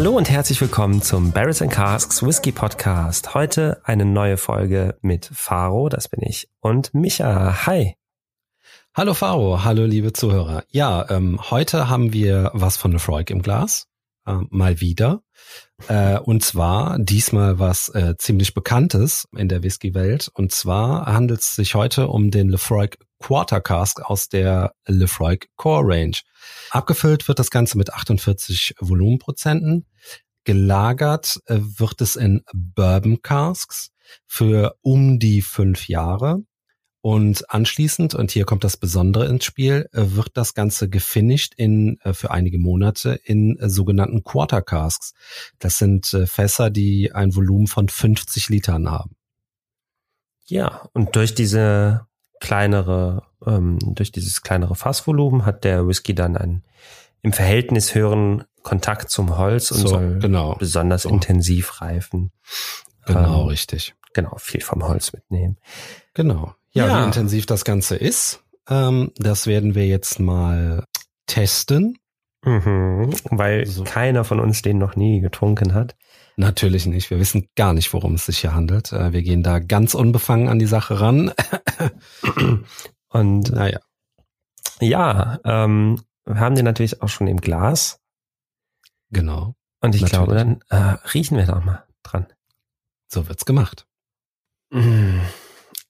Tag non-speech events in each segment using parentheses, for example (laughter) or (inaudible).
Hallo und herzlich willkommen zum Barrels and Casks Whisky Podcast. Heute eine neue Folge mit Faro, das bin ich, und Micha. Hi. Hallo Faro, hallo liebe Zuhörer. Ja, ähm, heute haben wir was von Lefroy im Glas, äh, mal wieder. Äh, und zwar diesmal was äh, ziemlich Bekanntes in der Whisky-Welt. Und zwar handelt es sich heute um den Lefroy Quarter Cask aus der Lefroy Core Range. Abgefüllt wird das Ganze mit 48 Volumenprozenten. Gelagert äh, wird es in Bourbon Casks für um die fünf Jahre. Und anschließend, und hier kommt das Besondere ins Spiel, äh, wird das Ganze gefinisht in, äh, für einige Monate in sogenannten Quarter Casks. Das sind Fässer, die ein Volumen von 50 Litern haben. Ja, und durch diese kleinere, ähm, durch dieses kleinere Fassvolumen hat der Whisky dann einen im Verhältnis höheren Kontakt zum Holz und so, soll genau. besonders so. intensiv reifen. Genau, ähm, richtig. Genau, viel vom Holz mitnehmen. Genau. Ja, ja. wie intensiv das Ganze ist, ähm, das werden wir jetzt mal testen. Mhm, weil so. keiner von uns den noch nie getrunken hat. Natürlich nicht. Wir wissen gar nicht, worum es sich hier handelt. Äh, wir gehen da ganz unbefangen an die Sache ran. Und naja. Ja, ähm, wir haben den natürlich auch schon im Glas. Genau. Und ich natürlich. glaube, dann äh, riechen wir da mal dran. So wird's gemacht.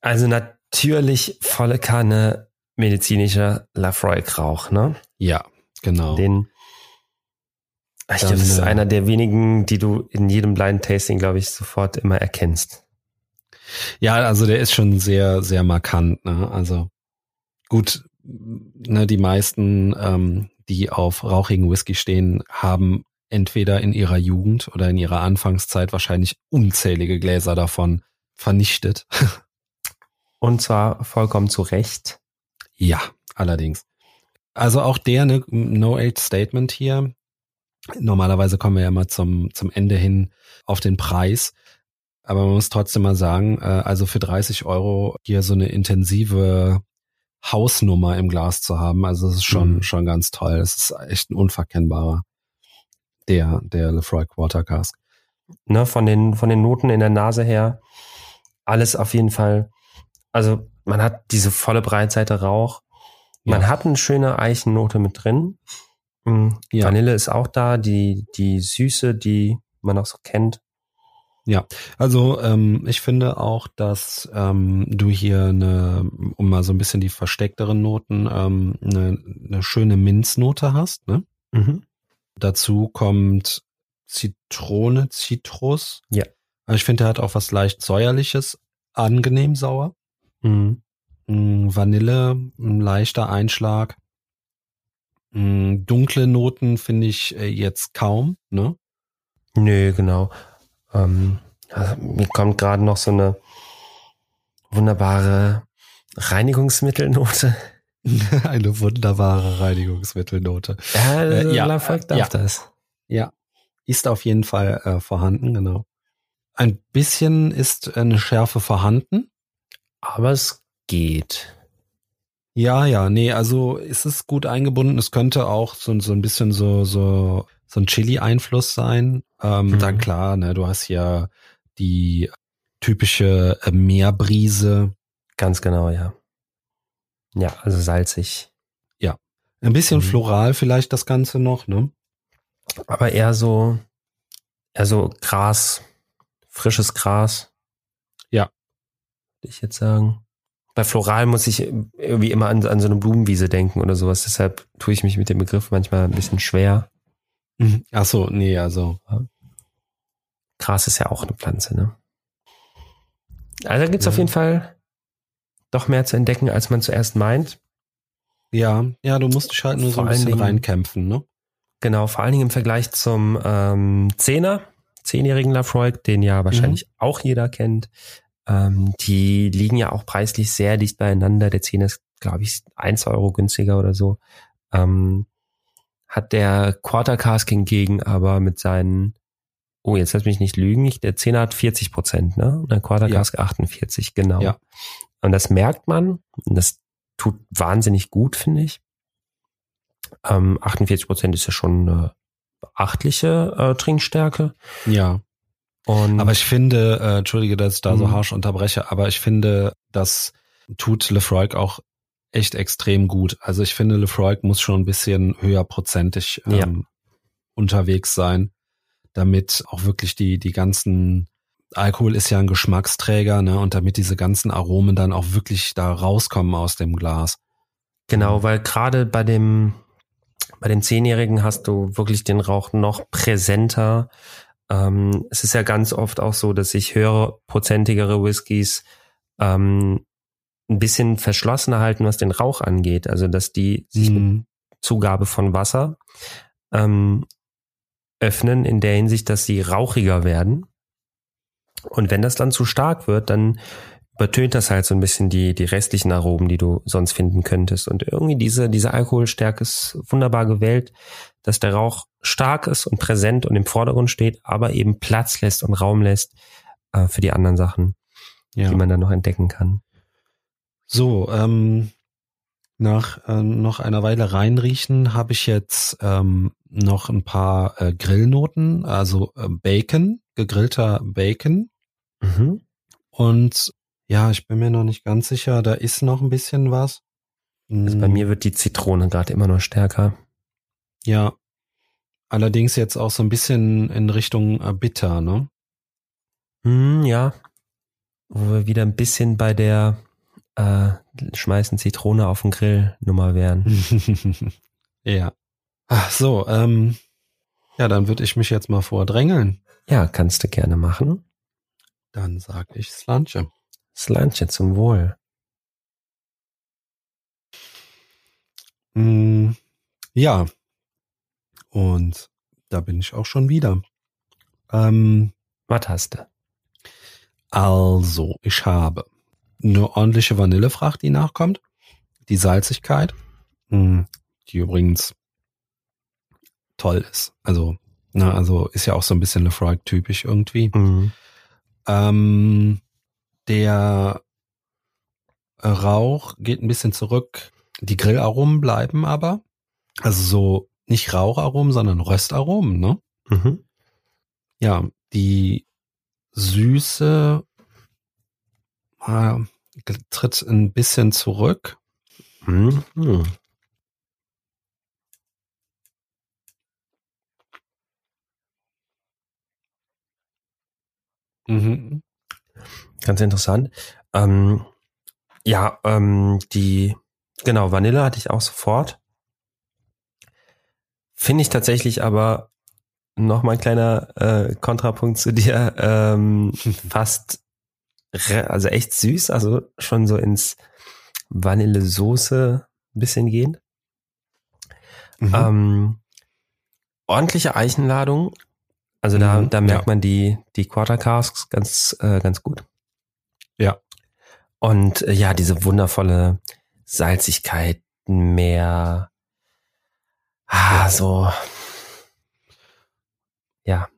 Also natürlich volle Kanne medizinischer Lafroy-Rauch, ne? Ja, genau. Den ich glaube, das ist einer der wenigen, die du in jedem Blind Tasting, glaube ich, sofort immer erkennst. Ja, also der ist schon sehr, sehr markant. Ne? Also gut, ne, die meisten, ähm, die auf rauchigen Whisky stehen, haben entweder in ihrer Jugend oder in ihrer Anfangszeit wahrscheinlich unzählige Gläser davon vernichtet. (laughs) Und zwar vollkommen zu Recht. Ja, allerdings. Also auch der ne, No-Age-Statement hier, Normalerweise kommen wir ja mal zum, zum Ende hin auf den Preis. Aber man muss trotzdem mal sagen, äh, also für 30 Euro hier so eine intensive Hausnummer im Glas zu haben, also das ist schon, mhm. schon ganz toll. Das ist echt ein unverkennbarer, der, der Lefroy Quarter Cask. Ne, von den, von den Noten in der Nase her, alles auf jeden Fall. Also man hat diese volle Breitseite Rauch. Man ja. hat eine schöne Eichennote mit drin. Mhm. Ja. Vanille ist auch da, die, die Süße, die man auch so kennt. Ja, also ähm, ich finde auch, dass ähm, du hier eine, um mal so ein bisschen die versteckteren Noten, ähm, eine, eine schöne Minznote hast. Ne? Mhm. Dazu kommt Zitrone, Zitrus. Ja. Also ich finde, er hat auch was leicht säuerliches, angenehm sauer. Mhm. Mm, Vanille, ein leichter Einschlag. Mm, dunkle Noten finde ich äh, jetzt kaum, ne? Nö, genau. Ähm, also mir kommt gerade noch so eine wunderbare Reinigungsmittelnote. (laughs) eine wunderbare Reinigungsmittelnote. Ja, äh, ja, darf ja, das. Ja, ist auf jeden Fall äh, vorhanden, genau. Ein bisschen ist eine Schärfe vorhanden. Aber es geht. Ja, ja, nee, also es ist gut eingebunden. Es könnte auch so, so ein bisschen so, so, so ein Chili-Einfluss sein. Ähm, mhm. Dann klar, ne, du hast ja die typische äh, Meerbrise. Ganz genau, ja. Ja, also salzig. Ja. Ein bisschen mhm. floral vielleicht das Ganze noch, ne? Aber eher so, eher so Gras, frisches Gras. Ja. Würde ich jetzt sagen bei Floral muss ich irgendwie immer an, an so eine Blumenwiese denken oder sowas. Deshalb tue ich mich mit dem Begriff manchmal ein bisschen schwer. Mhm. Ach so, nee, also. Gras ist ja auch eine Pflanze, ne? Also da gibt's ja. auf jeden Fall doch mehr zu entdecken, als man zuerst meint. Ja, ja, du musst dich halt nur vor so ein bisschen Dingen, reinkämpfen, ne? Genau, vor allen Dingen im Vergleich zum ähm, Zehner, zehnjährigen Lafroig, den ja wahrscheinlich mhm. auch jeder kennt, Ähm, die liegen ja auch preislich sehr dicht beieinander. Der 10 ist, glaube ich, 1 Euro günstiger oder so. Ähm, hat der Quarter Cask hingegen aber mit seinen, oh, jetzt lass mich nicht lügen, ich, der 10 hat 40 Prozent, ne? Und der Quarter Cask ja. 48, genau. Ja. Und das merkt man, und das tut wahnsinnig gut, finde ich. Ähm, 48 Prozent ist ja schon eine beachtliche äh, Trinkstärke. Ja. Und aber ich finde, äh, entschuldige, dass ich da so mhm. harsch unterbreche, aber ich finde, das tut Lefroy auch echt extrem gut. Also ich finde, Lefroy muss schon ein bisschen höher prozentig ähm, ja. unterwegs sein, damit auch wirklich die, die ganzen Alkohol ist ja ein Geschmacksträger, ne? Und damit diese ganzen Aromen dann auch wirklich da rauskommen aus dem Glas. Genau, weil gerade bei dem, bei dem Zehnjährigen hast du wirklich den Rauch noch präsenter. Ähm, es ist ja ganz oft auch so, dass sich höherprozentigere Whiskys ähm, ein bisschen verschlossener halten, was den Rauch angeht. Also dass die sich mhm. mit Zugabe von Wasser ähm, öffnen in der Hinsicht, dass sie rauchiger werden. Und wenn das dann zu stark wird, dann übertönt das halt so ein bisschen die, die restlichen Aromen, die du sonst finden könntest. Und irgendwie diese, diese Alkoholstärke ist wunderbar gewählt, dass der Rauch stark ist und präsent und im Vordergrund steht, aber eben Platz lässt und Raum lässt äh, für die anderen Sachen, ja. die man dann noch entdecken kann. So, ähm, nach äh, noch einer Weile reinriechen habe ich jetzt ähm, noch ein paar äh, Grillnoten, also äh, Bacon, gegrillter Bacon. Mhm. Und ja, ich bin mir noch nicht ganz sicher, da ist noch ein bisschen was. Also bei hm. mir wird die Zitrone gerade immer noch stärker. Ja. Allerdings jetzt auch so ein bisschen in Richtung äh, bitter, ne? Mm, ja. Wo wir wieder ein bisschen bei der äh, schmeißen Zitrone auf den Grill Nummer wären. (laughs) ja. Ach so, ähm, ja, dann würde ich mich jetzt mal vordrängeln. Ja, kannst du gerne machen. Dann sage ich Slanche. Slanche zum Wohl. Mm, ja. Und da bin ich auch schon wieder. Ähm, Was hast du? Also, ich habe eine ordentliche Vanillefracht, die nachkommt. Die Salzigkeit, hm, die übrigens toll ist. Also, na, also ist ja auch so ein bisschen Lefroy-typisch irgendwie. Mhm. Ähm, der Rauch geht ein bisschen zurück. Die Grillaromen bleiben aber. Also so nicht Raucharomen, sondern Röstaromen, ne? Mhm. Ja, die Süße äh, tritt ein bisschen zurück. Mhm. Mhm. Ganz interessant. Ähm, ja, ähm, die, genau, Vanille hatte ich auch sofort. Finde ich tatsächlich aber noch mal ein kleiner äh, Kontrapunkt zu dir, ähm, (laughs) fast also echt süß, also schon so ins Vanillesoße ein bisschen gehen. Mhm. Ähm, ordentliche Eichenladung. Also da, mhm, da merkt ja. man die, die Quarter Casks ganz, äh, ganz gut. Ja. Und äh, ja, diese wundervolle Salzigkeit, mehr, ah, so, ja,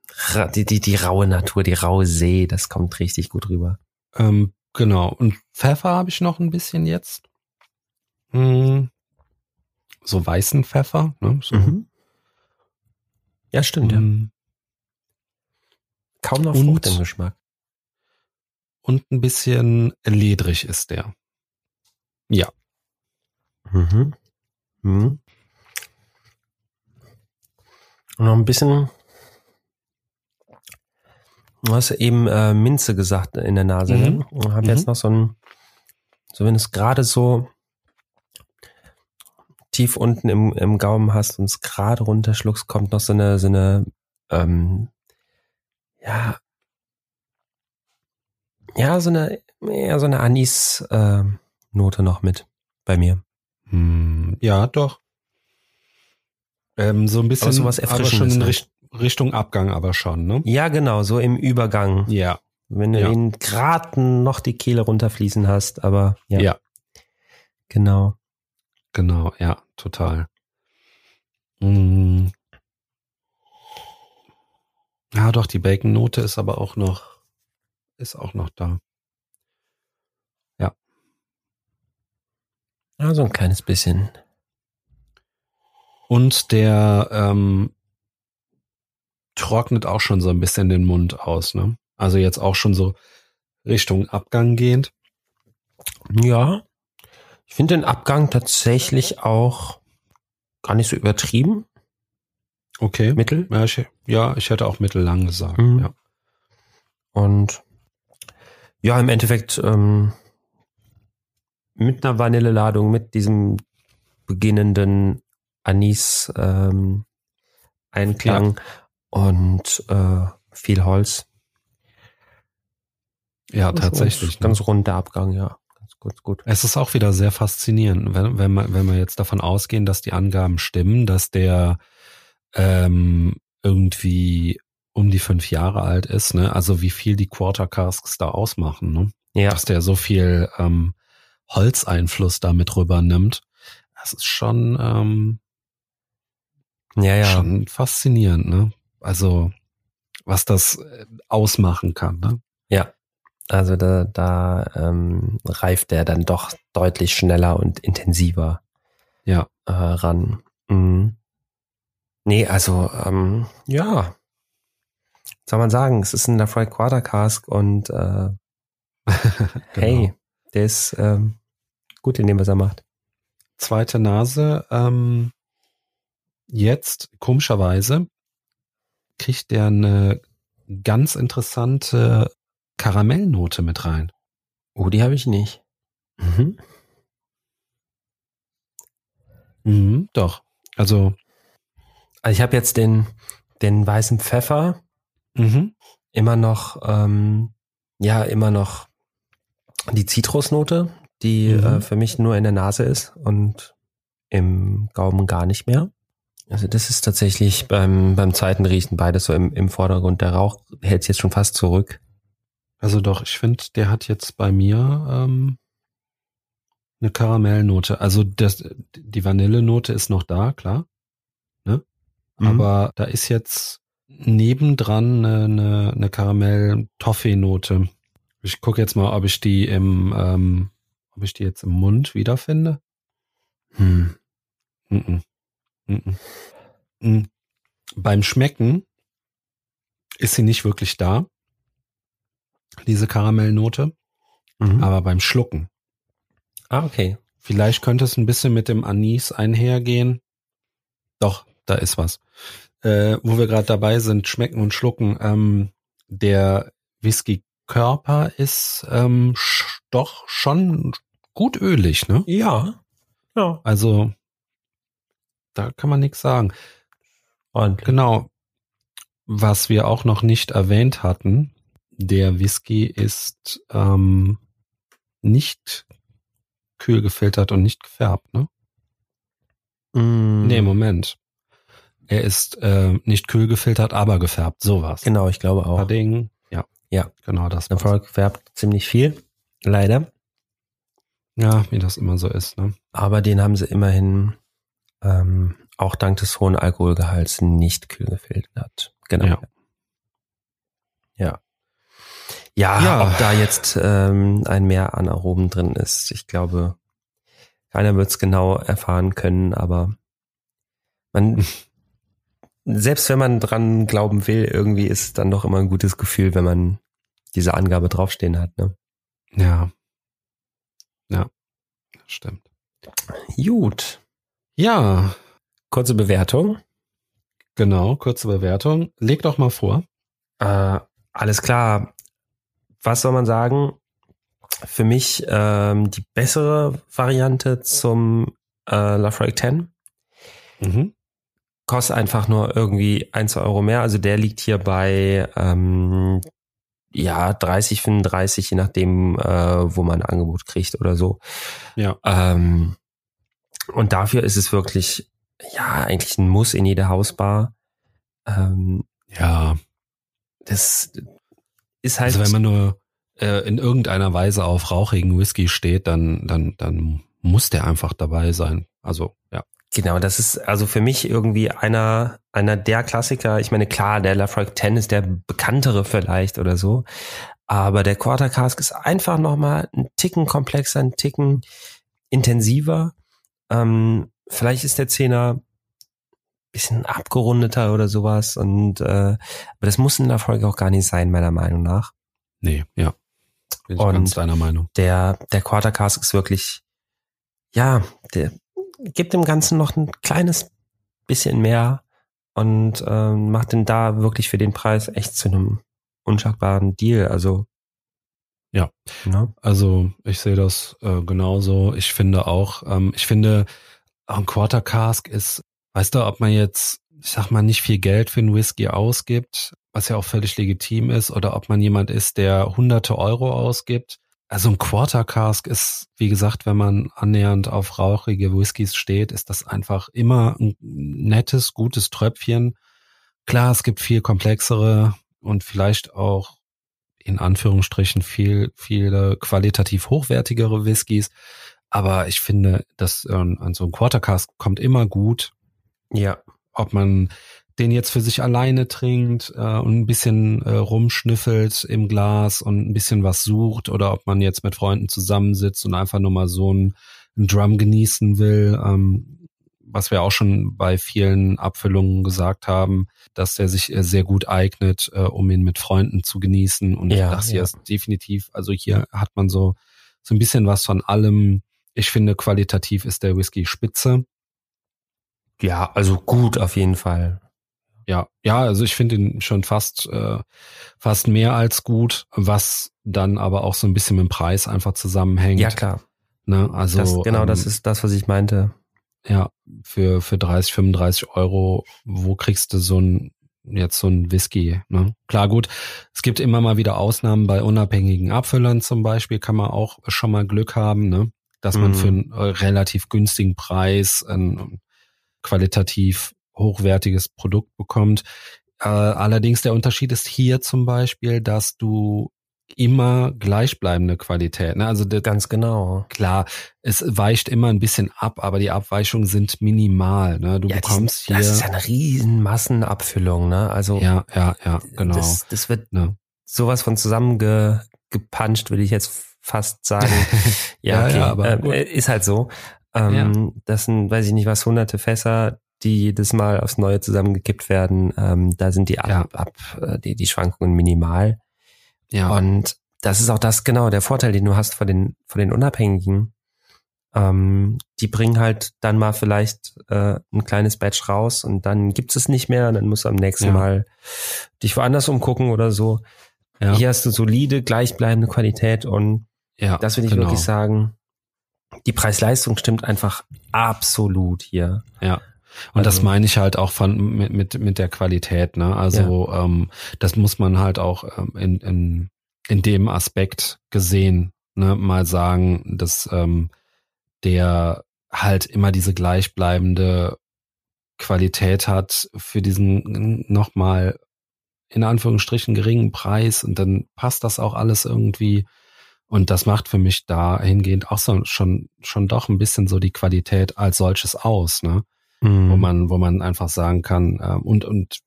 die, die, die raue Natur, die raue See, das kommt richtig gut rüber. Ähm, genau. Und Pfeffer habe ich noch ein bisschen jetzt. Hm. So weißen Pfeffer. Ne? So. Mhm. Ja, stimmt. Ähm, ja. Kaum noch Frucht im Geschmack. Und ein bisschen ledrig ist der. Ja. Mhm. Mhm. Und noch ein bisschen Du hast eben äh, Minze gesagt in der Nase. Ne? Mhm. Ne? Habe mhm. jetzt noch so ein, so wenn es gerade so tief unten im, im Gaumen hast und es gerade runterschluckst, kommt noch so eine, so eine, ähm, ja, ja, so eine, ja, so eine Anis-Note äh, noch mit bei mir. Hm, ja, doch. Ähm, so ein bisschen, aber, sowas aber schon in, Richt Richtung Abgang aber schon, ne? Ja, genau, so im Übergang. Ja. Wenn du Ja. ihn gerade noch die Kehle runterfließen hast, aber ja. Ja. Genau. Genau, ja, total. Mm. Ja, doch, die Bacon-Note ist aber auch noch, ist auch noch da. Ja, so ein kleines bisschen. Und der ähm, trocknet auch schon so ein bisschen den Mund aus, ne? Also jetzt auch schon so Richtung Abgang gehend. Ja. Ich finde den Abgang tatsächlich auch gar nicht so übertrieben. Okay. Mittel. Ja, ich, ja, ich hätte auch mittellang gesagt. Mhm. Ja. Und ja, im Endeffekt ähm, mit einer Vanilleladung, mit diesem beginnenden Anis ähm, Einklang und äh, viel Holz. ja, tatsächlich. ne? Ganz runder Abgang, ja. Ganz gut, gut. Es ist auch wieder sehr faszinierend, wenn, wenn, man, wenn wir jetzt davon ausgehen, dass die Angaben stimmen, dass der ähm, irgendwie um die fünf Jahre alt ist, ne? Also wie viel die Quarter Casks da ausmachen, ne? Ja, Dass der so viel ähm, Holzeinfluss da mit rübernimmt. Das ist schon, ähm, ja, ja. schon faszinierend, ne? Also was das äh, ausmachen kann, ne? Ja. Also da, da ähm, reift der dann doch deutlich schneller und intensiver Ja. äh, ran. Mhm. Nee, also ähm, ja. Soll man sagen? Es ist ein Lafroy Quarter Cask und äh, (laughs) hey, Genau. der ist ähm, gut in dem, was er macht. Zweite Nase, ähm, jetzt komischerweise kriegt der eine ganz interessante Karamellnote mit rein. Oh, die habe ich nicht. Mhm. Mhm, doch. Also, Also ich habe jetzt den, den weißen Pfeffer mhm, immer noch, ähm, ja, immer noch die Zitrusnote, die Mhm. äh, für mich nur in der Nase ist und im Gaumen gar nicht mehr. Also das ist tatsächlich beim, beim zweiten Riechen beides so im, im Vordergrund. Der Rauch hält jetzt schon fast zurück. also doch, ich finde, der hat jetzt bei mir ähm, eine Karamellnote. Also das, die Vanillenote ist noch da, klar. Ne? Mhm. Aber da ist jetzt nebendran eine, eine, eine Karamell-Toffee-Note. Ich gucke jetzt mal, ob ich die im, ähm, ob ich die jetzt im Mund wiederfinde. Hm. Mhm. Mhm. Mhm. Beim Schmecken ist sie nicht wirklich da, diese Karamellnote, Mhm. aber beim Schlucken. Ah, okay. Vielleicht könnte es ein bisschen mit dem Anis einhergehen. Doch, da ist was. Äh, wo wir gerade dabei sind, schmecken und schlucken. Ähm, der Whisky-Körper ist ähm, doch schon gut ölig, ne? Ja. Ja. Also da kann man nichts sagen. Und Genau. Was wir auch noch nicht erwähnt hatten, der Whisky ist ähm, nicht kühl gefiltert und nicht gefärbt, ne? Mm, Nee, Moment. Er ist äh, nicht kühl gefiltert, aber gefärbt. Sowas. Genau, ich glaube auch. Padding. Ja. Ja. Genau das. Der. Frog färbt ziemlich viel, leider. Ja, wie das immer so ist, ne? Aber den haben sie immerhin ähm, auch dank des hohen Alkoholgehalts nicht kühl gefiltert. Genau. Ja. Ja. Ja, Ja. ob da jetzt ähm, ein Mehr an Aromen drin ist, ich glaube, keiner wird es genau erfahren können, aber man, selbst wenn man dran glauben will, irgendwie ist es dann doch immer ein gutes Gefühl, wenn man diese Angabe draufstehen hat. Ne? Ja. Ja. Stimmt. Gut. Ja, Kurze Bewertung. genau. Kurze Bewertung. Leg doch mal vor. Äh, alles klar. Was soll man sagen? Für mich ähm, die bessere Variante zum äh, Lafroig 10. Mhm. Kostet einfach nur irgendwie ein, zwei Euro mehr. Also der liegt hier bei ähm, ja 30, 35, je nachdem, äh, wo man ein Angebot kriegt oder so. Ja. Ähm, und dafür ist es wirklich ja eigentlich ein Muss in jeder Hausbar. Ähm, Ja. das ist halt. Also wenn man nur äh, in irgendeiner Weise auf rauchigen Whisky steht, dann, dann, dann muss der einfach dabei sein. Also, ja. Genau, das ist also für mich irgendwie einer, einer der Klassiker. Ich meine, klar, der Lafroig 10 ist der bekanntere vielleicht oder so. Aber der Quarter Cask ist einfach nochmal ein Ticken komplexer, ein Ticken intensiver. Ähm, vielleicht ist der Zehner bisschen abgerundeter oder sowas. Und äh, aber das muss in der Folge auch gar nicht sein, meiner Meinung nach. Nee, ja. Bin ich und ganz deiner Meinung. Der, der Quarter Cask ist wirklich, ja, der gibt dem Ganzen noch ein kleines bisschen mehr und ähm, macht den da wirklich für den Preis echt zu einem unschlagbaren Deal. Also ja, ne? also ich sehe das äh, genauso. Ich finde auch, ähm, ich finde, ein Quarter Cask ist, weißt du, ob man jetzt, ich sag mal, nicht viel Geld für einen Whisky ausgibt, was ja auch völlig legitim ist, oder ob man jemand ist, der hunderte Euro ausgibt. Also ein Quarter Cask ist, wie gesagt, wenn man annähernd auf rauchige Whiskys steht, ist das einfach immer ein nettes, gutes Tröpfchen. Klar, es gibt viel komplexere und vielleicht auch in Anführungsstrichen viel, viele qualitativ hochwertigere Whiskys. Aber ich finde, dass äh, an so ein Quarter Cask kommt immer gut. Ja. Ob man den jetzt für sich alleine trinkt äh, und ein bisschen äh, rumschnüffelt im Glas und ein bisschen was sucht oder ob man jetzt mit Freunden zusammensitzt und einfach nur mal so ein, ein Drum genießen will, ähm, was wir auch schon bei vielen Abfüllungen gesagt haben, dass der sich äh, sehr gut eignet, äh, um ihn mit Freunden zu genießen. Und ja, das hier ja. ist definitiv, also hier hat man so, so ein bisschen was von allem. Ich finde, qualitativ ist der Whisky spitze. Ja, also gut auf jeden Fall. Ja, ja, also ich finde ihn schon fast, äh, fast mehr als gut, was dann aber auch so ein bisschen mit dem Preis einfach zusammenhängt. Ja, klar. Ne, also, das, genau, ähm, das ist das, was ich meinte. Ja, für, für 30, 35 Euro, wo kriegst du so ein, jetzt so ein Whisky, ne? Klar, gut. Es gibt immer mal wieder Ausnahmen bei unabhängigen Abfüllern zum Beispiel, kann man auch schon mal Glück haben, ne? Dass man mhm. für einen äh, relativ günstigen Preis ein qualitativ hochwertiges Produkt bekommt. Äh, allerdings der Unterschied ist hier zum Beispiel, dass du immer gleichbleibende Qualität. Ne? Also das, ganz genau. Klar, es weicht immer ein bisschen ab, aber die Abweichungen sind minimal. Ne? Du ja, bekommst die, hier. Das ist ja eine riesen Massenabfüllung. Ne? Also ja, ja, ja, genau. Das, das wird ne? sowas von zusammengepuncht, würde ich jetzt fast sagen. (laughs) ja, okay, ja, aber äh, ist halt so. Ähm. Das sind, weiß ich nicht was, hunderte Fässer, die jedes Mal aufs Neue zusammengekippt werden. Ähm, da sind die, ab, ab, äh, die, die Schwankungen minimal. Ja. Und das ist auch das, genau, der Vorteil, den du hast vor den, vor den Unabhängigen. Ähm, die bringen halt dann mal vielleicht äh, ein kleines Batch raus und dann gibt es nicht mehr. Dann musst du am nächsten ja. Mal dich woanders umgucken oder so. Ja. Hier hast du solide, gleichbleibende Qualität und ja, das will ich genau. wirklich sagen. Die Preis-Leistung stimmt einfach absolut hier. Ja. Und also, das meine ich halt auch von mit, mit, mit der Qualität, ne? Also ja. ähm, das muss man halt auch ähm, in, in, in dem Aspekt gesehen, ne, mal sagen, dass ähm, der halt immer diese gleichbleibende Qualität hat für diesen nochmal in Anführungsstrichen geringen Preis und dann passt das auch alles irgendwie. Und das macht für mich dahingehend auch so schon, schon doch ein bisschen so die Qualität als solches aus, ne? Mhm. wo man, wo man einfach sagen kann, äh, und, und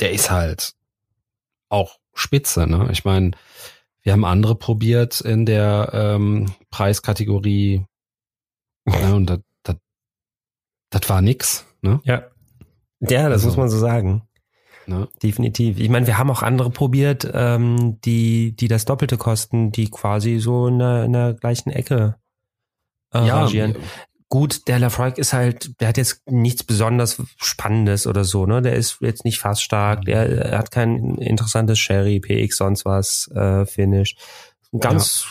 der ist halt auch spitze, ne? Ich meine, wir haben andere probiert in der ähm, Preiskategorie (laughs) ne, und das, das, das war nix, ne? Ja. Ja, das also, muss man so sagen. Ne? Definitiv. Ich meine, wir haben auch andere probiert, ähm, die, die das Doppelte kosten, die quasi so in der, in der gleichen Ecke äh, ja, rangieren. Gut, der Lafroig ist halt, der hat jetzt nichts besonders Spannendes oder so, ne? Der ist jetzt nicht fast stark, der, er hat kein interessantes Sherry, PX, sonst was, äh, Finish. Ganz,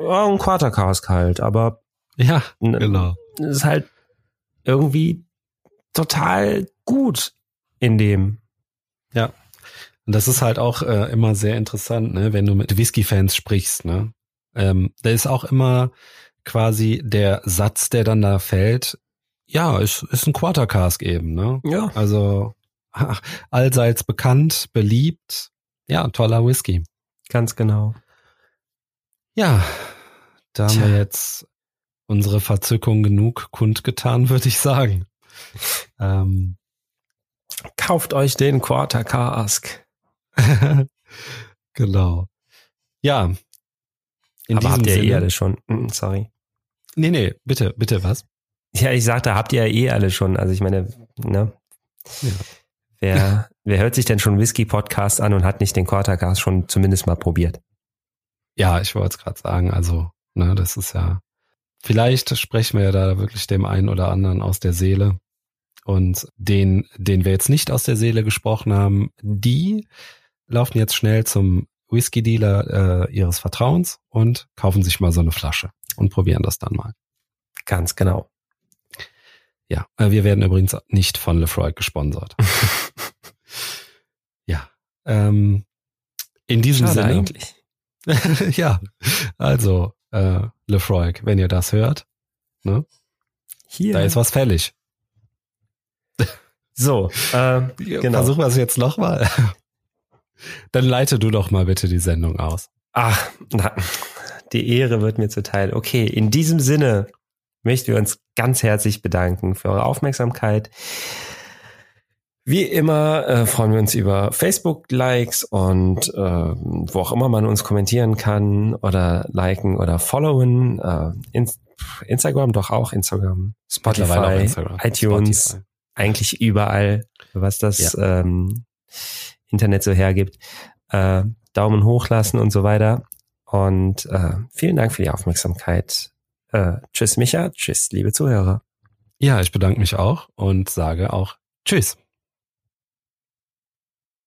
ja, ja ein Quartercask halt, aber ja, genau. ist halt irgendwie total gut in dem. Ja. Und das ist halt auch äh, immer sehr interessant, ne, wenn du mit Whisky-Fans sprichst, ne? Ähm, da ist auch immer quasi der Satz, der dann da fällt, ja, ist, ist ein Quarter Cask eben, ne? Ja. Also ach, allseits bekannt, beliebt. Ja, toller Whisky. Ganz genau. Ja, da haben wir jetzt unsere Verzückung genug kundgetan, (laughs) würde ich sagen. Ähm, Kauft euch den Quarter Cask. (laughs) genau. Ja. In Aber habt ihr Sinne, eh alle schon. Hm, sorry. Nee, nee, bitte, bitte, was? Ja, ich sagte, habt ihr ja eh alle schon. Also ich meine, ne? Ja. Wer, (laughs) wer hört sich denn schon Whisky-Podcast an und hat nicht den Quartercast schon zumindest mal probiert? Ja, ich wollte es gerade sagen, also, ne, das ist ja, vielleicht sprechen wir ja da wirklich dem einen oder anderen aus der Seele. Und den, den wir jetzt nicht aus der Seele gesprochen haben, die laufen jetzt schnell zum Whisky-Dealer äh, ihres Vertrauens und kaufen sich mal so eine Flasche und probieren das dann mal. Ganz genau. Ja, äh, wir werden übrigens nicht von Lefroy gesponsert. (laughs) ja. Ähm, in diesem Schade Sinne. eigentlich. (laughs) ja, also äh, Lefroy, wenn ihr das hört, ne? Hier. Da ist was fällig. (laughs) So, äh, genau. Versuchen wir es jetzt nochmal. Dann leite du doch mal bitte die Sendung aus. Ach, na, die Ehre wird mir zuteil. Okay, in diesem Sinne möchten wir uns ganz herzlich bedanken für eure Aufmerksamkeit. Wie immer äh, freuen wir uns über Facebook-Likes und äh, wo auch immer man uns kommentieren kann oder liken oder followen. Äh, in Instagram doch auch, Instagram, Spotify, Instagram. iTunes, Spotify. eigentlich überall, was das ja. ähm, Internet so hergibt. Äh, Daumen hoch lassen und so weiter. Und äh, vielen Dank für die Aufmerksamkeit. Äh, tschüss, Micha. Tschüss, liebe Zuhörer. Ja, ich bedanke mich auch und sage auch Tschüss.